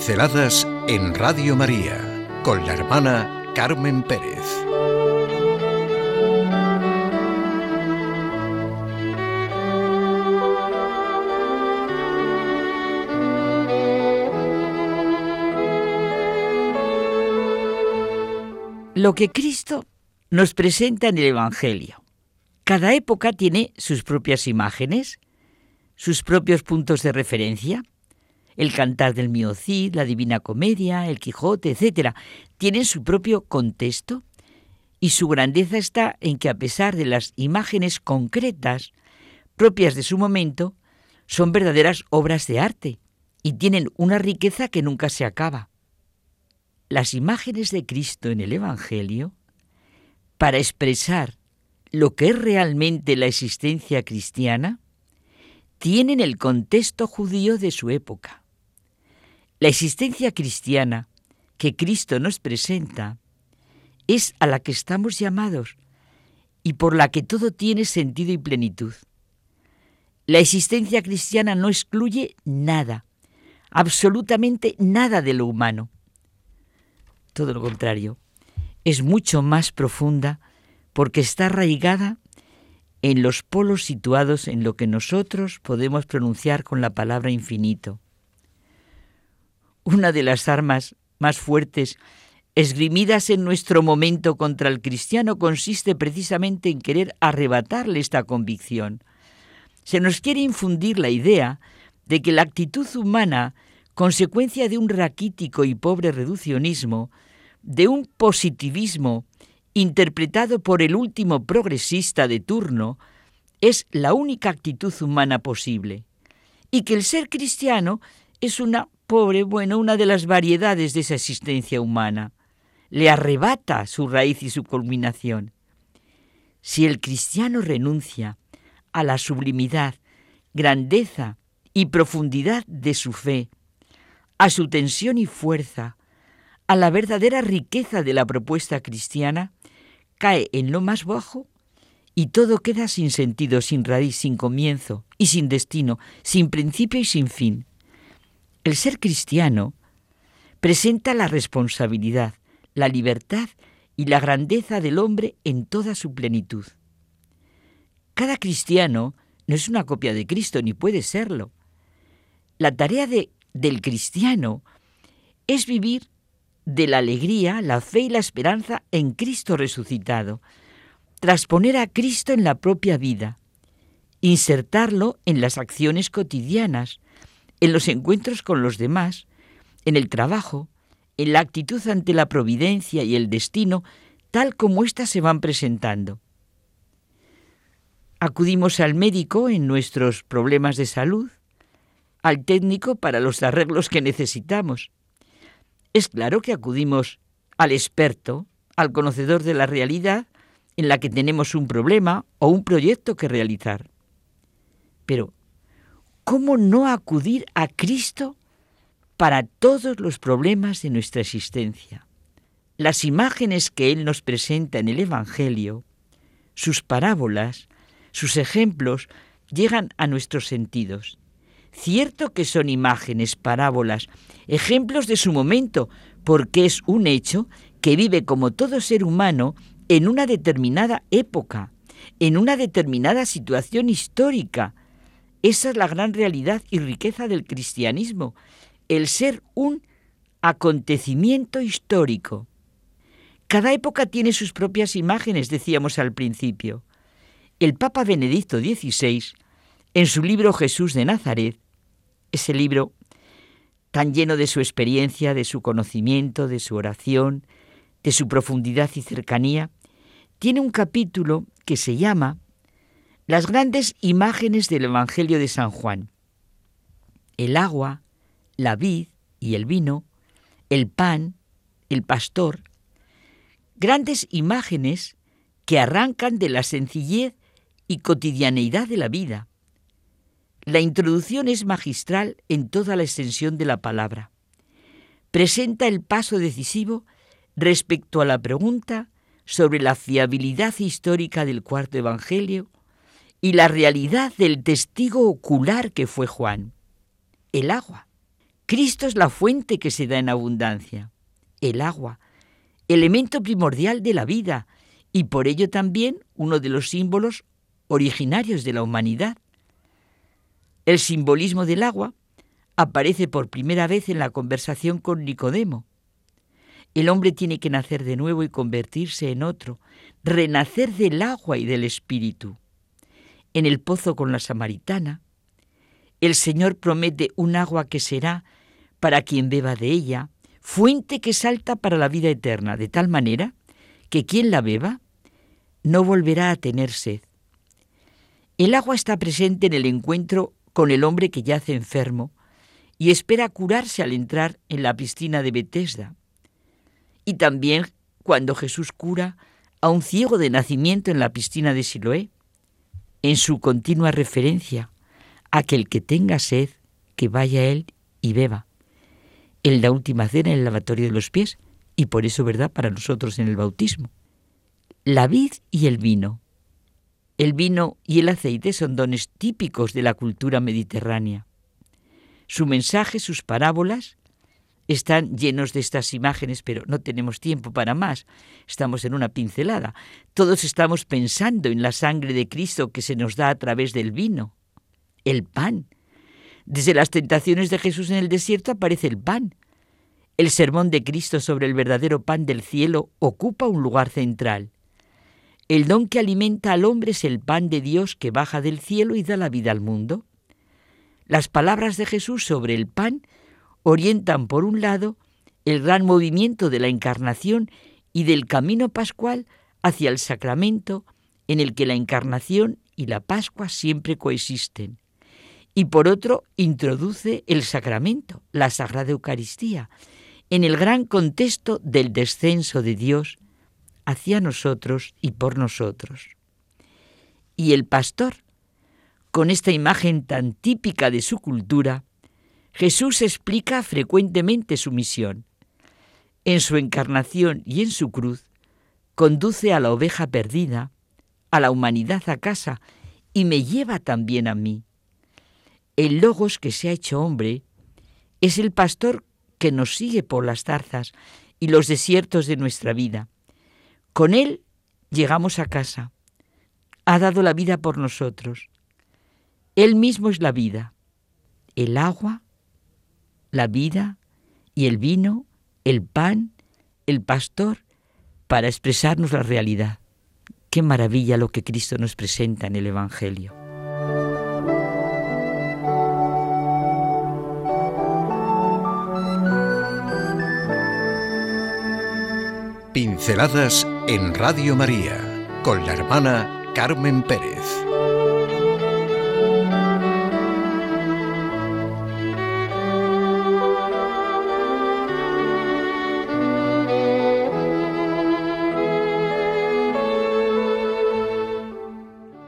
Pinceladas en Radio María con la hermana Carmen Pérez. Lo que Cristo nos presenta en el Evangelio. Cada época tiene sus propias imágenes, sus propios puntos de referencia. El cantar del Mio Cid, la Divina Comedia, el Quijote, etc., tienen su propio contexto y su grandeza está en que a pesar de las imágenes concretas propias de su momento, son verdaderas obras de arte y tienen una riqueza que nunca se acaba. Las imágenes de Cristo en el Evangelio, para expresar lo que es realmente la existencia cristiana, tienen el contexto judío de su época. La existencia cristiana que Cristo nos presenta es a la que estamos llamados y por la que todo tiene sentido y plenitud. La existencia cristiana no excluye nada, absolutamente nada de lo humano. Todo lo contrario, es mucho más profunda porque está arraigada en los polos situados en lo que nosotros podemos pronunciar con la palabra infinito una de las armas más fuertes esgrimidas en nuestro momento contra el cristiano consiste precisamente en querer arrebatarle esta convicción. Se nos quiere infundir la idea de que la actitud humana, consecuencia de un raquítico y pobre reduccionismo, de un positivismo interpretado por el último progresista de turno, es la única actitud humana posible, y que el ser cristiano es una pobre, bueno, una de las variedades de esa existencia humana. Le arrebata su raíz y su culminación. Si el cristiano renuncia a la sublimidad, grandeza y profundidad de su fe, a su tensión y fuerza, a la verdadera riqueza de la propuesta cristiana, cae en lo más bajo y todo queda sin sentido, sin raíz, sin comienzo y sin destino, sin principio y sin fin. El ser cristiano presenta la responsabilidad, la libertad y la grandeza del hombre en toda su plenitud. Cada cristiano no es una copia de Cristo, ni puede serlo. La tarea de, del cristiano es vivir de la alegría, la fe y la esperanza en Cristo resucitado, trasponer a Cristo en la propia vida, insertarlo en las acciones cotidianas, en los encuentros con los demás, en el trabajo, en la actitud ante la providencia y el destino, tal como éstas se van presentando. Acudimos al médico en nuestros problemas de salud, al técnico para los arreglos que necesitamos. Es claro que acudimos al experto, al conocedor de la realidad en la que tenemos un problema o un proyecto que realizar. Pero ¿cómo no acudir a Cristo para todos los problemas de nuestra existencia? Las imágenes que Él nos presenta en el Evangelio, sus parábolas, sus ejemplos, llegan a nuestros sentidos. Cierto que son imágenes, parábolas, ejemplos de su momento, porque es un hecho que vive como todo ser humano en una determinada época, en una determinada situación histórica, esa es la gran realidad y riqueza del cristianismo, el ser un acontecimiento histórico. Cada época tiene sus propias imágenes, decíamos al principio. El Papa Benedicto XVI, en su libro Jesús de Nazaret, ese libro tan lleno de su experiencia, de su conocimiento, de su oración, de su profundidad y cercanía, tiene un capítulo que se llama las grandes imágenes del Evangelio de San Juan. El agua, la vid y el vino, el pan, el pastor, grandes imágenes que arrancan de la sencillez y cotidianeidad de la vida. La introducción es magistral en toda la extensión de la palabra. Presenta el paso decisivo respecto a la pregunta sobre la fiabilidad histórica del cuarto Evangelio y la realidad del testigo ocular que fue Juan, el agua. Cristo es la fuente que se da en abundancia, el agua, elemento primordial de la vida y por ello también uno de los símbolos originarios de la humanidad. El simbolismo del agua aparece por primera vez en la conversación con Nicodemo. El hombre tiene que nacer de nuevo y convertirse en otro, renacer del agua y del espíritu. En el pozo con la samaritana, el Señor promete un agua que será, para quien beba de ella, fuente que salta para la vida eterna, de tal manera que quien la beba no volverá a tener sed. El agua está presente en el encuentro con el hombre que yace enfermo y espera curarse al entrar en la piscina de Betesda. Y también cuando Jesús cura a un ciego de nacimiento en la piscina de Siloé, en su continua referencia a que el que tenga sed, que vaya él y beba. En la última cena en el lavatorio de los pies y por eso, ¿verdad?, para nosotros en el bautismo. La vid y el vino. El vino y el aceite son dones típicos de la cultura mediterránea. Su mensaje, sus parábolas, están llenos de estas imágenes, pero no tenemos tiempo para más. Estamos en una pincelada. Todos estamos pensando en la sangre de Cristo que se nos da a través del vino, el pan. Desde las tentaciones de Jesús en el desierto aparece el pan. El sermón de Cristo sobre el verdadero pan del cielo ocupa un lugar central. El don que alimenta al hombre es el pan de Dios que baja del cielo y da la vida al mundo. Las palabras de Jesús sobre el pan orientan, por un lado, el gran movimiento de la encarnación y del camino pascual hacia el sacramento en el que la encarnación y la Pascua siempre coexisten y por otro introduce el sacramento, la Sagrada Eucaristía, en el gran contexto del descenso de Dios hacia nosotros y por nosotros. Y el pastor, con esta imagen tan típica de su cultura, Jesús explica frecuentemente su misión. En su encarnación y en su cruz, conduce a la oveja perdida, a la humanidad a casa, y me lleva también a mí. El Logos que se ha hecho hombre es el pastor que nos sigue por las zarzas y los desiertos de nuestra vida. Con él llegamos a casa. Ha dado la vida por nosotros. Él mismo es la vida. El agua, la vida y el vino, el pan, el pastor, para expresarnos la realidad. Qué maravilla lo que Cristo nos presenta en el Evangelio. Pinceladas en Radio María con la hermana Carmen Pérez.